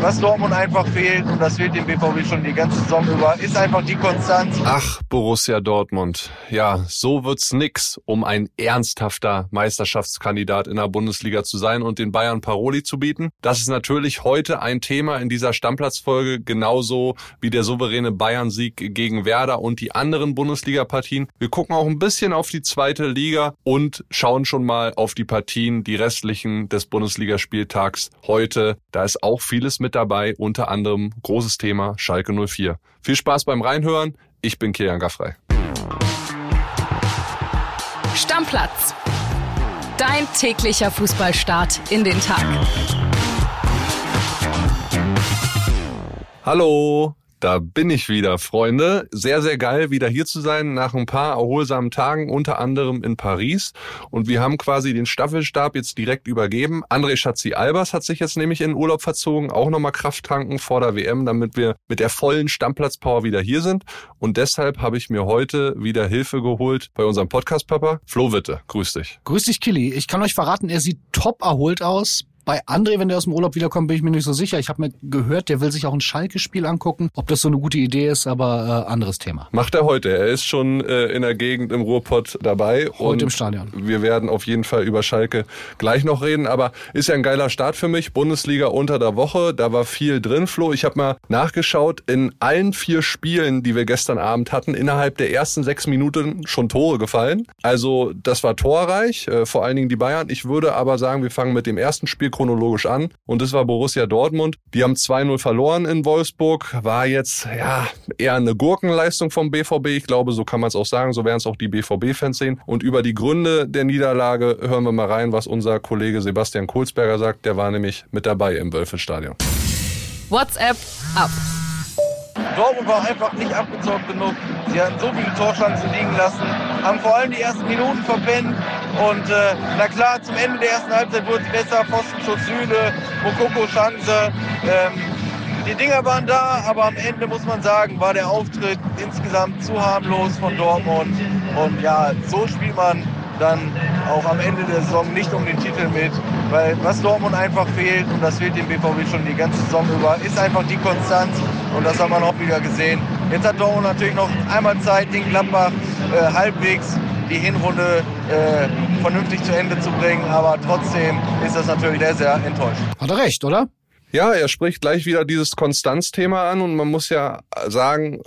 Was Dortmund einfach fehlt, und das fehlt dem BVB schon die ganze Saison über, ist einfach die Konstanz. Ach, Borussia Dortmund. Ja, so wird's nix, um ein ernsthafter Meisterschaftskandidat in der Bundesliga zu sein und den Bayern Paroli zu bieten. Das ist natürlich heute ein Thema in dieser Stammplatzfolge, genauso wie der souveräne Bayern-Sieg gegen Werder und die anderen Bundesliga-Partien. Wir gucken auch ein bisschen auf die zweite Liga und schauen schon mal auf die Partien, die restlichen des Bundesligaspieltags heute. Da ist auch vieles mit dabei, unter anderem großes Thema Schalke 04. Viel Spaß beim Reinhören. Ich bin Kilian Gaffrey. Stammplatz. Dein täglicher Fußballstart in den Tag. Hallo, da bin ich wieder, Freunde. Sehr, sehr geil, wieder hier zu sein, nach ein paar erholsamen Tagen, unter anderem in Paris. Und wir haben quasi den Staffelstab jetzt direkt übergeben. André Schatzi-Albers hat sich jetzt nämlich in Urlaub verzogen, auch nochmal Kraft tanken vor der WM, damit wir mit der vollen Stammplatzpower wieder hier sind. Und deshalb habe ich mir heute wieder Hilfe geholt bei unserem Podcast-Papa, Flo Witte. Grüß dich. Grüß dich, Killy. Ich kann euch verraten, er sieht top erholt aus. Bei André, wenn der aus dem Urlaub wiederkommt, bin ich mir nicht so sicher. Ich habe mir gehört, der will sich auch ein Schalke-Spiel angucken. Ob das so eine gute Idee ist, aber äh, anderes Thema. Macht er heute. Er ist schon äh, in der Gegend im Ruhrpott dabei. Heute im Stadion. Wir werden auf jeden Fall über Schalke gleich noch reden. Aber ist ja ein geiler Start für mich. Bundesliga unter der Woche. Da war viel drin, Flo. Ich habe mal nachgeschaut. In allen vier Spielen, die wir gestern Abend hatten, innerhalb der ersten sechs Minuten schon Tore gefallen. Also das war torreich. Äh, vor allen Dingen die Bayern. Ich würde aber sagen, wir fangen mit dem ersten Spiel chronologisch an. Und das war Borussia Dortmund. Die haben 2-0 verloren in Wolfsburg. War jetzt ja eher eine Gurkenleistung vom BVB. Ich glaube, so kann man es auch sagen. So werden es auch die BVB-Fans sehen. Und über die Gründe der Niederlage hören wir mal rein, was unser Kollege Sebastian Kohlsberger sagt. Der war nämlich mit dabei im Wölfestadion. WhatsApp ab. Dortmund war einfach nicht abgezockt genug. Sie hatten so viele Torchancen liegen lassen, haben vor allem die ersten Minuten verpennt. Und äh, na klar, zum Ende der ersten Halbzeit wurde es besser. Pfostenschuss Süle, Mokoko Chance. Ähm, die Dinger waren da, aber am Ende muss man sagen, war der Auftritt insgesamt zu harmlos von Dortmund. Und ja, so spielt man dann auch am Ende der Saison nicht um den Titel mit, weil was Dortmund einfach fehlt, und das fehlt dem BVB schon die ganze Saison über, ist einfach die Konstanz und das haben wir auch wieder gesehen. Jetzt hat Dortmund natürlich noch einmal Zeit, den Gladbach äh, halbwegs die Hinrunde äh, vernünftig zu Ende zu bringen, aber trotzdem ist das natürlich sehr, sehr enttäuschend. Hat er recht, oder? Ja, er spricht gleich wieder dieses Konstanzthema an und man muss ja sagen,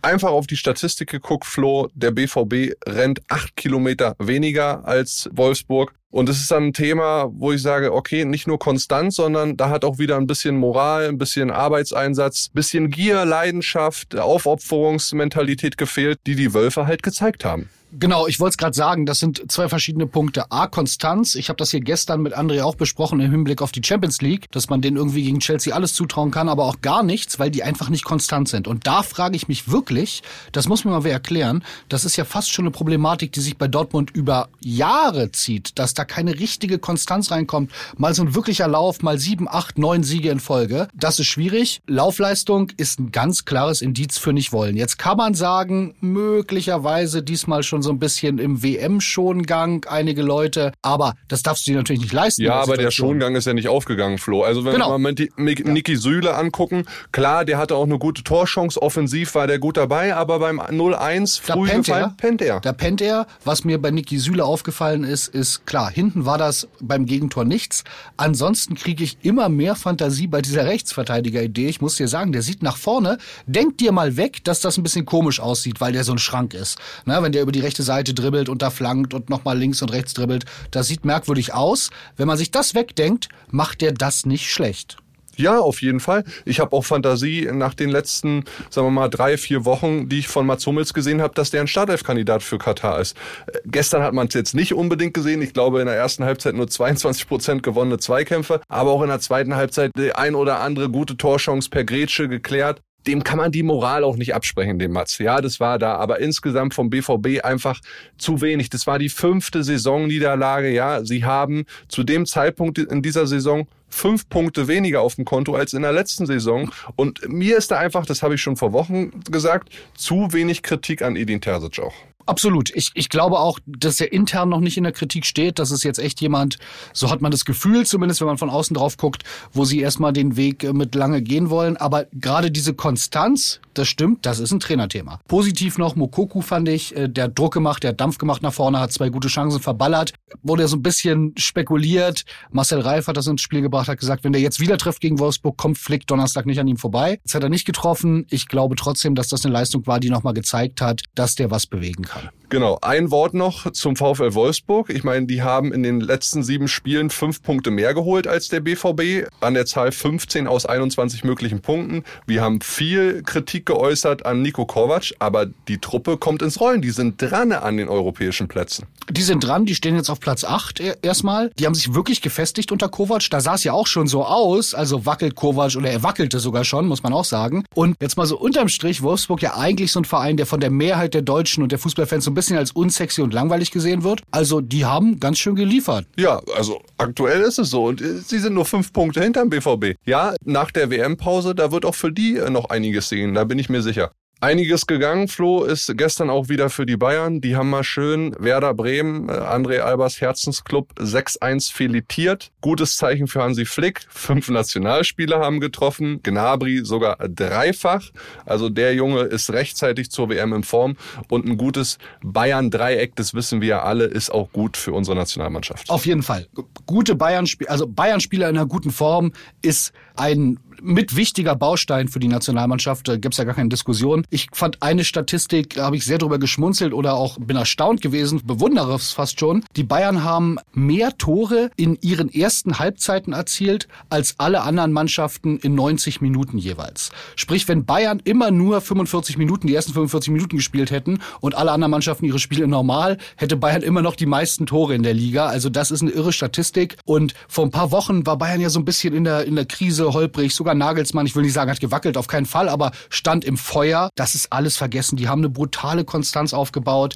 einfach auf die Statistik geguckt, Flo, der BVB rennt acht Kilometer weniger als Wolfsburg. Und es ist dann ein Thema, wo ich sage, okay, nicht nur Konstanz, sondern da hat auch wieder ein bisschen Moral, ein bisschen Arbeitseinsatz, bisschen Gier, Leidenschaft, Aufopferungsmentalität gefehlt, die die Wölfe halt gezeigt haben. Genau, ich wollte es gerade sagen, das sind zwei verschiedene Punkte. A, Konstanz. Ich habe das hier gestern mit André auch besprochen im Hinblick auf die Champions League, dass man denen irgendwie gegen Chelsea alles zutrauen kann, aber auch gar nichts, weil die einfach nicht konstant sind. Und da frage ich mich wirklich, das muss mir mal wer erklären, das ist ja fast schon eine Problematik, die sich bei Dortmund über Jahre zieht, dass da keine richtige Konstanz reinkommt. Mal so ein wirklicher Lauf, mal sieben, acht, neun Siege in Folge. Das ist schwierig. Laufleistung ist ein ganz klares Indiz für nicht wollen. Jetzt kann man sagen, möglicherweise diesmal schon so ein bisschen im WM-Schongang, einige Leute. Aber das darfst du dir natürlich nicht leisten. Ja, aber der Schongang ist ja nicht aufgegangen, Flo. Also wenn Genau. wir mal Niki Süle angucken, klar, der hatte auch eine gute Torchance, offensiv war der gut dabei, aber beim 0-1 Da früh pennt gefallen, er. pennt er. Da pennt er. Was mir bei Niki Süle aufgefallen ist, ist klar, hinten war das beim Gegentor nichts. Ansonsten kriege ich immer mehr Fantasie bei dieser Rechtsverteidiger-Idee. Ich muss dir sagen, der sieht nach vorne. Denk dir mal weg, dass das ein bisschen komisch aussieht, weil der so ein Schrank ist. Na, wenn der über die rechte Seite dribbelt und da flankt und nochmal links und rechts dribbelt, das sieht merkwürdig aus. Wenn man sich das wegdenkt, macht der das nicht schlecht. Ja, auf jeden Fall. Ich habe auch Fantasie nach den letzten, sagen wir mal, drei, vier Wochen, die ich von Mats Hummels gesehen habe, dass der ein Startelf-Kandidat für Katar ist. Äh, Gestern hat man es jetzt nicht unbedingt gesehen. Ich glaube, in der ersten Halbzeit nur 22 Prozent gewonnene Zweikämpfe, aber auch in der zweiten Halbzeit die ein oder andere gute Torchance per Grätsche geklärt. Dem kann man die Moral auch nicht absprechen, dem Mats. Ja, das war da, aber insgesamt vom BVB einfach zu wenig. Das war die fünfte Saisonniederlage. Ja, sie haben zu dem Zeitpunkt in dieser Saison fünf Punkte weniger auf dem Konto als in der letzten Saison. Und mir ist da einfach, das habe ich schon vor Wochen gesagt, zu wenig Kritik an Edin Terzic auch. Absolut. Ich, ich glaube auch, dass er intern noch nicht in der Kritik steht. Das ist jetzt echt jemand, so hat man das Gefühl, zumindest wenn man von außen drauf guckt, wo sie erstmal den Weg äh, mit lange gehen wollen. Aber gerade diese Konstanz, das stimmt, das ist ein Trainerthema. Positiv noch, Mokoku fand ich, äh, der Druck gemacht, der Dampf gemacht nach vorne, hat zwei gute Chancen verballert. Wurde so ein bisschen spekuliert. Marcel Reif hat das ins Spiel gebracht, hat gesagt, wenn der jetzt wieder trifft gegen Wolfsburg, kommt Flick Donnerstag nicht an ihm vorbei. Jetzt hat er nicht getroffen. Ich glaube trotzdem, dass das eine Leistung war, die nochmal gezeigt hat, dass der was bewegen kann. Genau, ein Wort noch zum VfL Wolfsburg. Ich meine, die haben in den letzten sieben Spielen fünf Punkte mehr geholt als der BVB, an der Zahl 15 aus 21 möglichen Punkten. Wir haben viel Kritik geäußert an Nico Kovac, aber die Truppe kommt ins Rollen. Die sind dran an den europäischen Plätzen. Die sind dran, die stehen jetzt auf Platz 8 erstmal. Die haben sich wirklich gefestigt unter Kovac. Da sah es ja auch schon so aus, also wackelt Kovac oder er wackelte sogar schon, muss man auch sagen. Und jetzt mal so unterm Strich, Wolfsburg ja eigentlich so ein Verein, der von der Mehrheit der Deutschen und der Fußballfans so ein bisschen als unsexy und langweilig gesehen wird. Also die haben ganz schön geliefert. Ja, also aktuell ist es so. Und äh, sie sind nur fünf Punkte hinterm BVB. Ja, nach der WM-Pause, da wird auch für die äh, noch einiges sehen, da bin ich mir sicher. Einiges gegangen, Flo, ist gestern auch wieder für die Bayern. Die haben mal schön Werder Bremen, äh, André Albers Herzensclub 6-1 filetiert. Gutes Zeichen für Hansi Flick. Fünf Nationalspieler haben getroffen, Gnabry sogar dreifach. Also der Junge ist rechtzeitig zur WM in Form und ein gutes Bayern-Dreieck, das wissen wir ja alle, ist auch gut für unsere Nationalmannschaft. Auf jeden Fall. Gute Bayern-Spieler, also Bayern-Spieler in einer guten Form ist ein mit wichtiger Baustein für die Nationalmannschaft. Da gibt's ja gar keine Diskussion. Ich fand eine Statistik, da habe ich sehr drüber geschmunzelt oder auch bin erstaunt gewesen, bewundere es fast schon. Die Bayern haben mehr Tore in ihren ersten Halbzeiten erzielt als alle anderen Mannschaften in 90 Minuten jeweils. Sprich, wenn Bayern immer nur 45 Minuten, die ersten 45 Minuten gespielt hätten und alle anderen Mannschaften ihre Spiele normal, hätte Bayern immer noch die meisten Tore in der Liga. Also das ist eine irre Statistik. Und vor ein paar Wochen war Bayern ja so ein bisschen in der, in der Krise, holprig, sogar Nagelsmann, ich will nicht sagen, hat gewackelt, auf keinen Fall, aber stand im Feuer. Das ist alles vergessen. Die haben eine brutale Konstanz aufgebaut.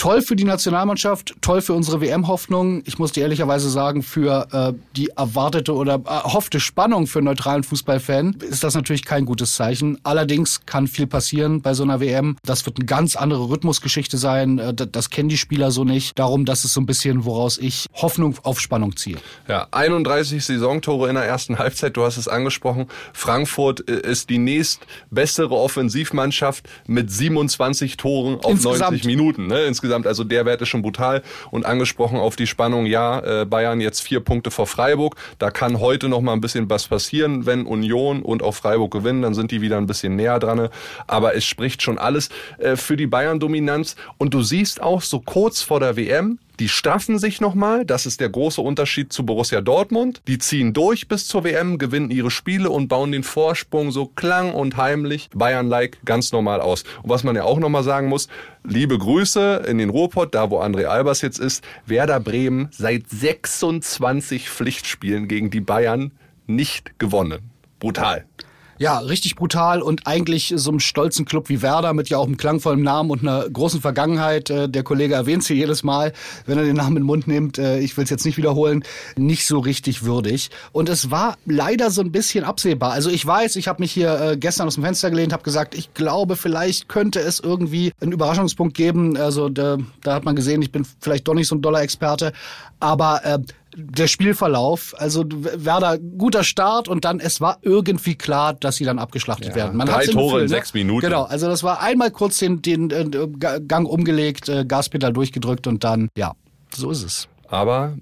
Toll für die Nationalmannschaft, toll für unsere WM-Hoffnung. Ich muss dir ehrlicherweise sagen, für äh, die erwartete oder erhoffte Spannung für einen neutralen Fußballfan ist das natürlich kein gutes Zeichen. Allerdings kann viel passieren bei so einer WM. Das wird eine ganz andere Rhythmusgeschichte sein. Äh, das kennen die Spieler so nicht. Darum, das ist so ein bisschen, woraus ich Hoffnung auf Spannung ziehe. Ja, 31 Saisontore in der ersten Halbzeit. Du hast es angesprochen. Frankfurt äh, ist die nächst bessere Offensivmannschaft mit 27 Toren auf Insgesamt. 90 Minuten. Ne? Insgesamt insgesamt. Also der Wert ist schon brutal. Und angesprochen auf die Spannung, ja, äh, Bayern jetzt vier Punkte vor Freiburg. Da kann heute noch mal ein bisschen was passieren, wenn Union und auch Freiburg gewinnen, dann sind die wieder ein bisschen näher dran. Aber es spricht schon alles äh, für die Bayern-Dominanz. Und du siehst auch so kurz vor der WM, die straffen sich nochmal. Das ist der große Unterschied zu Borussia Dortmund. Die ziehen durch bis zur WM, gewinnen ihre Spiele und bauen den Vorsprung so klang und heimlich Bayern-like ganz normal aus. Und was man ja auch nochmal sagen muss, liebe Grüße in den Ruhrpott, da wo André Albers jetzt ist. Werder Bremen seit 26 Pflichtspielen gegen die Bayern nicht gewonnen. Brutal. Ja, richtig brutal und eigentlich so einem stolzen Club wie Werder mit ja auch einem klangvollen Namen und einer großen Vergangenheit. Äh, der Kollege erwähnt sie jedes Mal, wenn er den Namen in den Mund nimmt. Äh, ich will es jetzt nicht wiederholen. Nicht so richtig würdig. Und es war leider so ein bisschen absehbar. Also ich weiß, ich habe mich hier äh, gestern aus dem Fenster gelehnt, habe gesagt, ich glaube, vielleicht könnte es irgendwie einen Überraschungspunkt geben. Also da, da hat man gesehen, ich bin vielleicht doch nicht so ein doller Experte. Aber äh, der Spielverlauf, also Werder guter Start und dann es war irgendwie klar, dass sie dann abgeschlachtet ja, werden. Man drei Tore Gefühl, in ne? sechs Minuten. Genau, also das war einmal kurz den, den äh, Gang umgelegt, äh, Gaspedal durchgedrückt und dann ja, so ist es. Aber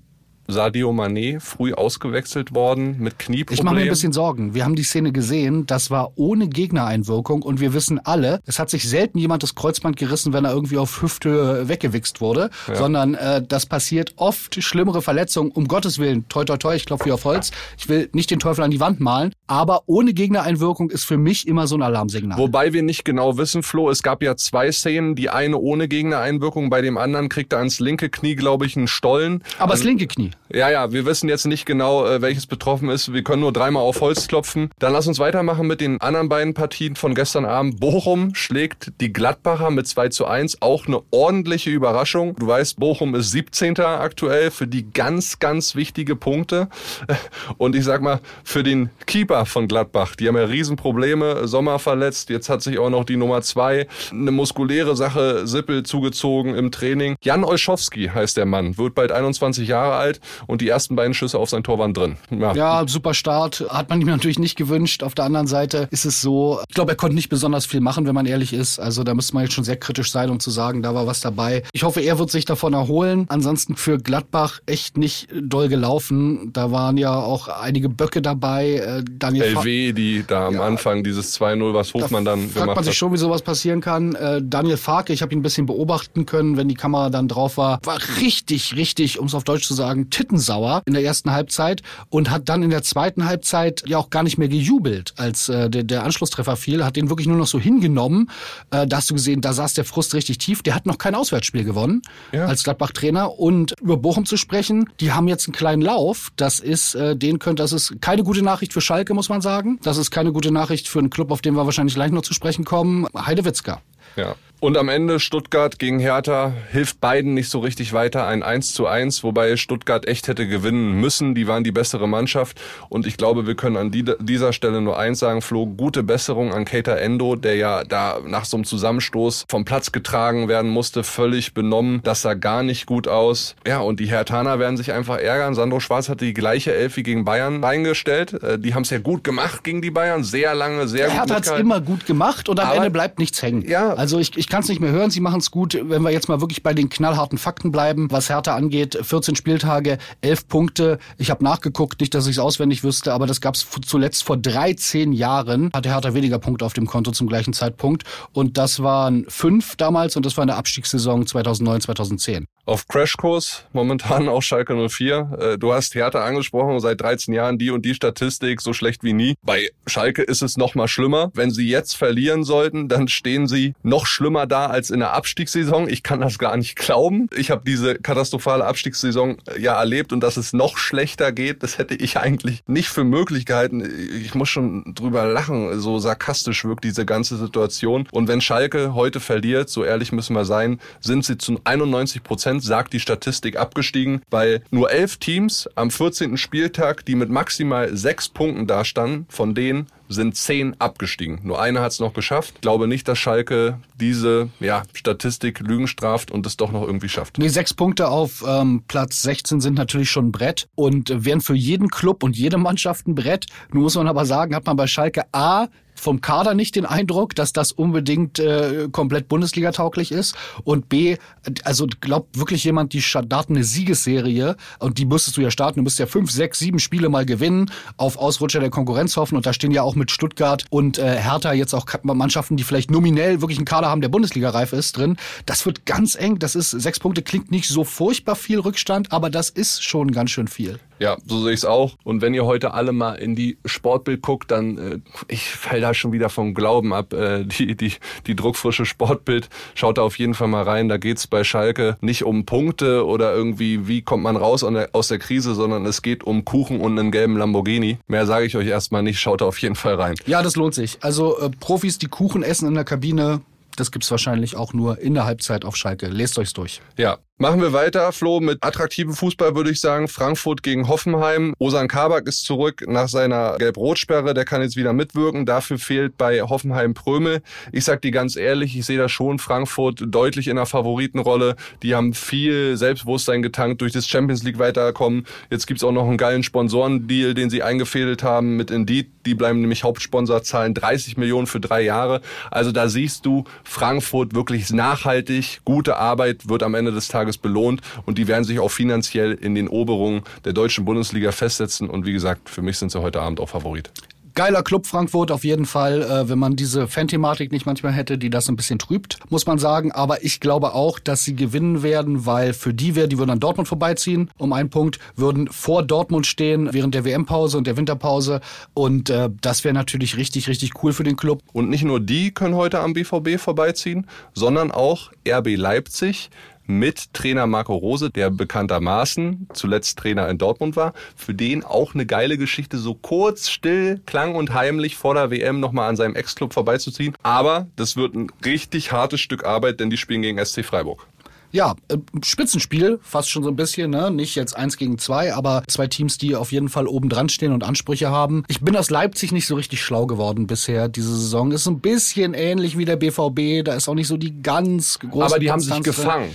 Sadio Mané früh ausgewechselt worden mit Knieproblemen. Ich mache mir ein bisschen Sorgen. Wir haben die Szene gesehen, das war ohne Gegnereinwirkung und wir wissen alle, es hat sich selten jemand das Kreuzband gerissen, wenn er irgendwie auf Hüfthöhe weggewichst wurde, ja. sondern äh, das passiert oft schlimmere Verletzungen, um Gottes Willen, toi toi toi, ich klopfe wie auf Holz. Ich will nicht den Teufel an die Wand malen, aber ohne Gegnereinwirkung ist für mich immer so ein Alarmsignal. Wobei wir nicht genau wissen, Flo, es gab ja zwei Szenen, die eine ohne Gegnereinwirkung, bei dem anderen kriegt er ans linke Knie, glaube ich, einen Stollen. Aber das linke Knie. Ja, ja, wir wissen jetzt nicht genau, äh, welches betroffen ist. Wir können nur dreimal auf Holz klopfen. Dann lass uns weitermachen mit den anderen beiden Partien von gestern Abend. Bochum schlägt die Gladbacher mit 2 zu 1. Auch eine ordentliche Überraschung. Du weißt, Bochum ist 17. aktuell für die ganz, ganz wichtige Punkte. Und ich sag mal, für den Keeper von Gladbach, die haben ja Riesenprobleme. Sommer verletzt. Jetzt hat sich auch noch die Nummer 2 eine muskuläre Sache Sippel zugezogen im Training. Jan Olschowski heißt der Mann, wird bald 21 Jahre alt und die ersten beiden Schüsse auf sein Tor waren drin. Ja. ja, super Start. Hat man ihm natürlich nicht gewünscht. Auf der anderen Seite ist es so, ich glaube, er konnte nicht besonders viel machen, wenn man ehrlich ist. Also da müsste man jetzt schon sehr kritisch sein, um zu sagen, da war was dabei. Ich hoffe, er wird sich davon erholen. Ansonsten für Gladbach echt nicht doll gelaufen. Da waren ja auch einige Böcke dabei. Äh, Daniel LW, die da am ja, Anfang dieses 2-0, was Hofmann da dann gemacht hat. Fragt man sich schon, wie sowas passieren kann. Äh, Daniel Farke, ich habe ihn ein bisschen beobachten können, wenn die Kamera dann drauf war, war richtig, richtig, um es auf Deutsch zu sagen, tittensauer in der ersten Halbzeit und hat dann in der zweiten Halbzeit ja auch gar nicht mehr gejubelt, als äh, der, der Anschlusstreffer fiel, hat den wirklich nur noch so hingenommen. Äh, da hast du gesehen, da saß der Frust richtig tief. Der hat noch kein Auswärtsspiel gewonnen ja. als Gladbach-Trainer. Und über Bochum zu sprechen, die haben jetzt einen kleinen Lauf. Das ist, äh, den könnte, das ist keine gute Nachricht für Schalke, muss man sagen. Das ist keine gute Nachricht für einen Club, auf den wir wahrscheinlich gleich noch zu sprechen kommen. Heidewitzka. Ja. Und am Ende Stuttgart gegen Hertha hilft beiden nicht so richtig weiter. Ein 1 zu 1, wobei Stuttgart echt hätte gewinnen müssen. Die waren die bessere Mannschaft. Und ich glaube, wir können an dieser Stelle nur eins sagen, Flo, gute Besserung an Keita Endo, der ja da nach so einem Zusammenstoß vom Platz getragen werden musste, völlig benommen. Das sah gar nicht gut aus. Ja, und die Herthaner werden sich einfach ärgern. Sandro Schwarz hatte die gleiche Elf wie gegen Bayern reingestellt. Äh, die haben es ja gut gemacht gegen die Bayern. Sehr lange, sehr er gut. Er hat es immer gut gemacht und am Aber, Ende bleibt nichts hängen. Ja. Also ich, ich ich kann es nicht mehr hören. Sie machen es gut. Wenn wir jetzt mal wirklich bei den knallharten Fakten bleiben, was Hertha angeht, 14 Spieltage, 11 Punkte. Ich habe nachgeguckt, nicht, dass ich es auswendig wüsste, aber das gab es zuletzt vor 13 Jahren. Hatte Hertha weniger Punkte auf dem Konto zum gleichen Zeitpunkt. Und das waren fünf damals und das war eine Abstiegssaison 2009, 2010 auf Crashkurs, momentan auch Schalke 04. Äh, du hast Hertha angesprochen, seit 13 Jahren die und die Statistik, so schlecht wie nie. Bei Schalke ist es noch mal schlimmer. Wenn sie jetzt verlieren sollten, dann stehen sie noch schlimmer da als in der Abstiegssaison. Ich kann das gar nicht glauben. Ich habe diese katastrophale Abstiegssaison äh, ja erlebt und dass es noch schlechter geht, das hätte ich eigentlich nicht für möglich gehalten. Ich muss schon drüber lachen, so sarkastisch wirkt diese ganze Situation. Und wenn Schalke heute verliert, so ehrlich müssen wir sein, sind sie zu 91 Prozent Prozent, sagt die Statistik, abgestiegen, weil nur elf Teams am 14. Spieltag, die mit maximal sechs Punkten dastanden, von denen sind zehn abgestiegen. Nur eine hat es noch geschafft. Ich glaube nicht, dass Schalke diese ja, Statistik Lügen straft und es doch noch irgendwie schafft. Nee, sechs Punkte auf ähm, Platz 16 sind natürlich schon ein Brett und wären für jeden Club und jede Mannschaft ein Brett. Nun muss man aber sagen, hat man bei Schalke A vom Kader nicht den Eindruck, dass das unbedingt äh, komplett Bundesliga-tauglich ist. Und B, also glaubt wirklich jemand, die starten eine Siegesserie und die müsstest du ja starten. Du musst ja fünf, sechs, sieben Spiele mal gewinnen, auf Ausrutscher der Konkurrenz hoffen. Und da stehen ja auch mit Stuttgart und äh, Hertha jetzt auch Mannschaften, die vielleicht nominell wirklich einen Kader haben, der Bundesliga-reif ist, drin. Das wird ganz eng. Das ist, sechs Punkte klingt nicht so furchtbar viel Rückstand, aber das ist schon ganz schön viel. Ja, so sehe ich es auch. Und wenn ihr heute alle mal in die Sportbild guckt, dann äh, ich fall da schon wieder vom Glauben ab. Äh, die die die druckfrische Sportbild, schaut da auf jeden Fall mal rein. Da geht's bei Schalke nicht um Punkte oder irgendwie wie kommt man raus aus der Krise, sondern es geht um Kuchen und einen gelben Lamborghini. Mehr sage ich euch erstmal nicht. Schaut da auf jeden Fall rein. Ja, das lohnt sich. Also äh, Profis, die Kuchen essen in der Kabine, das gibt's wahrscheinlich auch nur in der Halbzeit auf Schalke. Lest euch's durch. Ja, Machen wir weiter, Flo, mit attraktivem Fußball würde ich sagen. Frankfurt gegen Hoffenheim. Osan Kabak ist zurück nach seiner Gelb-Rot-Sperre. Der kann jetzt wieder mitwirken. Dafür fehlt bei Hoffenheim Prömel. Ich sag dir ganz ehrlich, ich sehe da schon Frankfurt deutlich in der Favoritenrolle. Die haben viel Selbstbewusstsein getankt durch das Champions League weiterkommen. Jetzt gibt's auch noch einen geilen Sponsorendeal, den sie eingefädelt haben mit Indeed. Die bleiben nämlich Hauptsponsor, zahlen 30 Millionen für drei Jahre. Also da siehst du, Frankfurt wirklich nachhaltig, gute Arbeit wird am Ende des Tages Tages belohnt und die werden sich auch finanziell in den Oberungen der deutschen Bundesliga festsetzen und wie gesagt, für mich sind sie heute Abend auch Favorit geiler Club Frankfurt auf jeden Fall, äh, wenn man diese Fan-Thematik nicht manchmal hätte, die das ein bisschen trübt, muss man sagen. Aber ich glaube auch, dass sie gewinnen werden, weil für die wäre, die würden an Dortmund vorbeiziehen, um einen Punkt, würden vor Dortmund stehen während der WM-Pause und der Winterpause. Und äh, das wäre natürlich richtig, richtig cool für den Club. Und nicht nur die können heute am BVB vorbeiziehen, sondern auch RB Leipzig mit Trainer Marco Rose, der bekanntermaßen zuletzt Trainer in Dortmund war. Für den auch eine geile Geschichte, so kurz, still, klang und heimlich vor der WM nochmal an seinem Ex-Club vorbeizuziehen. Aber das wird ein richtig hartes Stück Arbeit, denn die spielen gegen SC Freiburg. Ja, äh, Spitzenspiel, fast schon so ein bisschen, ne? Nicht jetzt eins gegen zwei, aber zwei Teams, die auf jeden Fall oben dran stehen und Ansprüche haben. Ich bin aus Leipzig nicht so richtig schlau geworden bisher diese Saison. Ist ein bisschen ähnlich wie der BVB, da ist auch nicht so die ganz große Aber die haben sich Konstanz drin.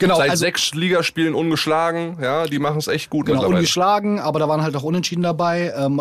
Genau, Seit also- sechs Ligaspielen ungeschlagen, ja, die machen es echt gut Genau, ungeschlagen, aber da waren halt auch Unentschieden dabei. Ähm,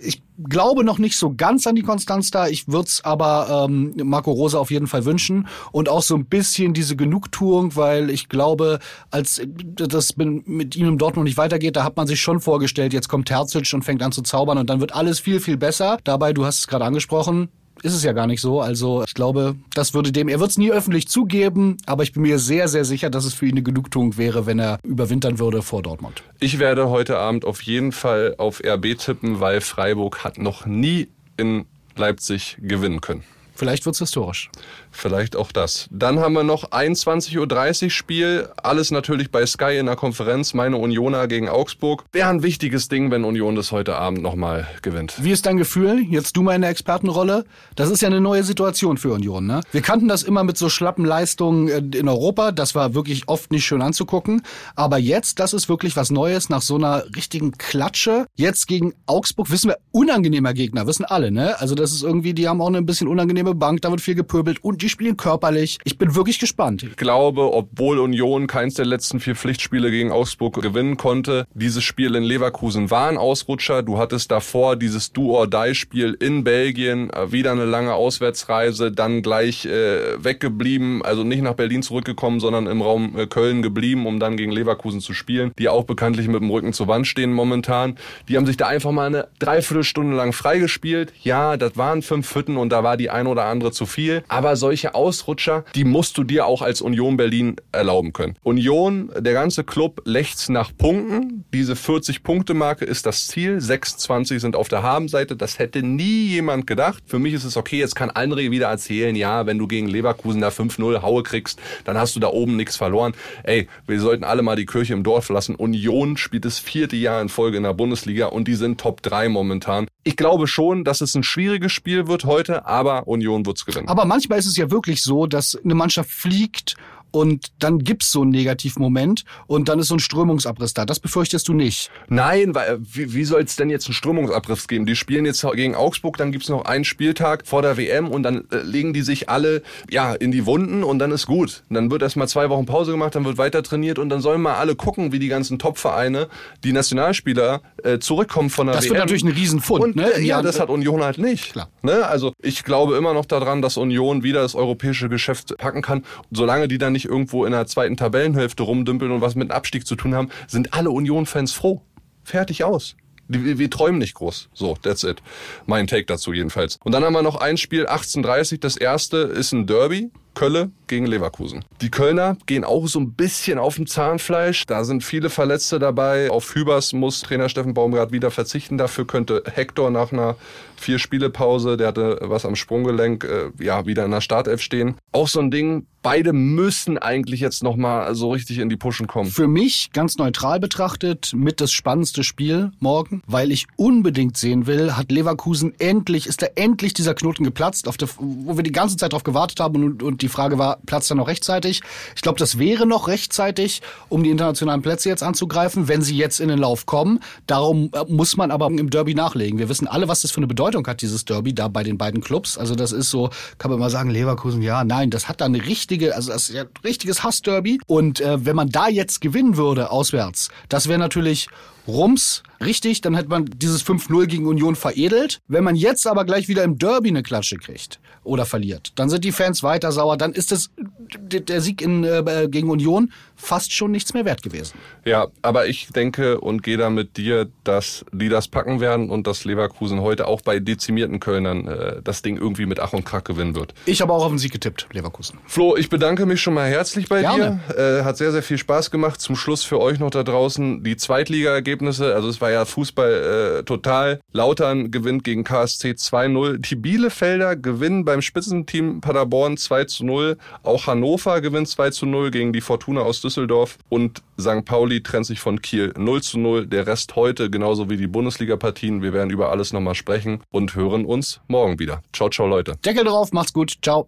ich glaube noch nicht so ganz an die Konstanz da. Ich würde es aber ähm, Marco Rosa auf jeden Fall wünschen. Und auch so ein bisschen diese Genugtuung, weil ich glaube, als das mit ihm im Dortmund nicht weitergeht, da hat man sich schon vorgestellt, jetzt kommt Terzic und fängt an zu zaubern und dann wird alles viel, viel besser. Dabei, du hast es gerade angesprochen, ist es ja gar nicht so. Also ich glaube, das würde dem, er wird es nie öffentlich zugeben, aber ich bin mir sehr, sehr sicher, dass es für ihn eine Genugtuung wäre, wenn er überwintern würde vor Dortmund. Ich werde heute Abend auf jeden Fall auf RB tippen, weil Freiburg hat noch nie in Leipzig gewinnen können. Vielleicht wird's historisch. Vielleicht auch das. Dann haben wir noch 21.30 Uhr Spiel. Alles natürlich bei Sky in der Konferenz. Meine Unioner gegen Augsburg. Wäre ein wichtiges Ding, wenn Union das heute Abend nochmal gewinnt. Wie ist dein Gefühl? Jetzt du mal in der Expertenrolle. Das ist ja eine neue Situation für Union, ne? Wir kannten das immer mit so schlappen Leistungen äh, in Europa. Das war wirklich oft nicht schön anzugucken. Aber jetzt, das ist wirklich was Neues nach so einer richtigen Klatsche. Jetzt gegen Augsburg, wissen wir, unangenehmer Gegner, wissen alle, ne? Also das ist irgendwie, die haben auch eine bisschen unangenehme Bank, da wird viel gepöbelt und die spielen körperlich. Ich bin wirklich gespannt. Ich glaube, obwohl Union keins der letzten vier Pflichtspiele gegen Augsburg gewinnen konnte, dieses Spiel in Leverkusen war ein Ausrutscher. Du hattest davor dieses Do-or-Die-Spiel in Belgien, äh, wieder eine lange Auswärtsreise, dann gleich äh, weggeblieben, also nicht nach Berlin zurückgekommen, sondern im Raum äh, Köln geblieben, um dann gegen Leverkusen zu spielen, die auch bekanntlich mit dem Rücken zur Wand stehen momentan. Die haben sich da einfach mal eine Dreiviertelstunde lang freigespielt. Ja, das waren fünf Hütten und da war die ein oder andere zu viel. Aber solche Ausrutscher, die musst du dir auch als Union Berlin erlauben können. Union, der ganze Club lechzt nach Punkten. Diese 40-Punkte-Marke ist das Ziel. 26 sind auf der Habenseite. Das hätte nie jemand gedacht. Für mich ist es okay. Jetzt kann André wieder erzählen, ja, wenn du gegen Leverkusen da 5-0 Haue kriegst, dann hast du da oben nichts verloren. Ey, wir sollten alle mal die Kirche im Dorf lassen. Union spielt das vierte Jahr in Folge in der Bundesliga und die sind Top 3 momentan. Ich glaube schon, dass es ein schwieriges Spiel wird heute, aber Union wird's gewinnen. Aber manchmal ist es ja wirklich so, dass eine Mannschaft fliegt und dann gibt's so einen Negativmoment und dann ist so ein Strömungsabriss da. Das befürchtest du nicht. Nein, weil wie, wie soll es denn jetzt einen Strömungsabriss geben? Die spielen jetzt gegen Augsburg, dann gibt's noch einen Spieltag vor der WM und dann äh, legen die sich alle ja in die Wunden und dann ist gut. Dann wird erstmal zwei Wochen Pause gemacht, dann wird weiter trainiert und dann sollen mal alle gucken, wie die ganzen Top-Vereine, die Nationalspieler äh, zurückkommen von der Das WM. wird natürlich ein Riesenfund. Und, ne? äh, ja, das hat Union halt nicht. Klar. Ne? Also ich glaube immer noch daran, dass Union wieder das europäische Geschäft packen kann. Solange die dann nicht irgendwo in der zweiten Tabellenhälfte rumdümpeln und was mit dem Abstieg zu tun haben, sind alle Union-Fans froh. Fertig aus. Wir, wir träumen nicht groß. So, that's it. Mein Take dazu jedenfalls. Und dann haben wir noch ein Spiel, 18.30 Das erste ist ein Derby. Kölle gegen Leverkusen. Die Kölner gehen auch so ein bisschen auf dem Zahnfleisch. Da sind viele Verletzte dabei. Auf Hübers muss Trainer Steffen Baumgart wieder verzichten. Dafür könnte Hector nach einer vier Spiele Pause, der hatte was am Sprunggelenk, äh, ja, wieder in der Startelf stehen. Auch so ein Ding. Beide müssen eigentlich jetzt noch mal so richtig in die Puschen kommen. Für mich ganz neutral betrachtet mit das spannendste Spiel morgen, weil ich unbedingt sehen will, hat Leverkusen endlich, ist da endlich dieser Knoten geplatzt, auf der, wo wir die ganze Zeit drauf gewartet haben und, und die Frage war, platzt er noch rechtzeitig? Ich glaube, das wäre noch rechtzeitig, um die internationalen Plätze jetzt anzugreifen, wenn sie jetzt in den Lauf kommen. Darum äh, muss man aber im Derby nachlegen. Wir wissen alle, was das für eine Bedeutung hat, dieses Derby da bei den beiden Clubs. Also das ist so, kann man mal sagen, Leverkusen, ja, nein, das hat da eine richtige, also das ist ja ein richtiges Hassderby. Und äh, wenn man da jetzt gewinnen würde, auswärts, das wäre natürlich Rums, richtig, dann hätte man dieses 5-0 gegen Union veredelt. Wenn man jetzt aber gleich wieder im Derby eine Klatsche kriegt oder verliert, dann sind die Fans weiter sauer, dann ist d- der Sieg in, äh, gegen Union fast schon nichts mehr wert gewesen. Ja, aber ich denke und gehe da mit dir, dass die das packen werden und dass Leverkusen heute auch bei dezimierten Kölnern äh, das Ding irgendwie mit Ach und Krach gewinnen wird. Ich habe auch auf den Sieg getippt, Leverkusen. Flo, ich bedanke mich schon mal herzlich bei Gerne. dir. Äh, hat sehr, sehr viel Spaß gemacht. Zum Schluss für euch noch da draußen die Zweitliga-Ergebnisse Ergebnisse. Also es war ja Fußball äh, total. Lautern gewinnt gegen KSC 2-0. Die Bielefelder gewinnen beim Spitzenteam Paderborn 2 0. Auch Hannover gewinnt 2 0 gegen die Fortuna aus Düsseldorf. Und St. Pauli trennt sich von Kiel 0 0. Der Rest heute, genauso wie die Bundesliga-Partien. Wir werden über alles nochmal sprechen und hören uns morgen wieder. Ciao, ciao, Leute. Deckel drauf, macht's gut. Ciao.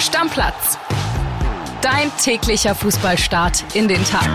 Stammplatz. Dein täglicher Fußballstart in den Tag.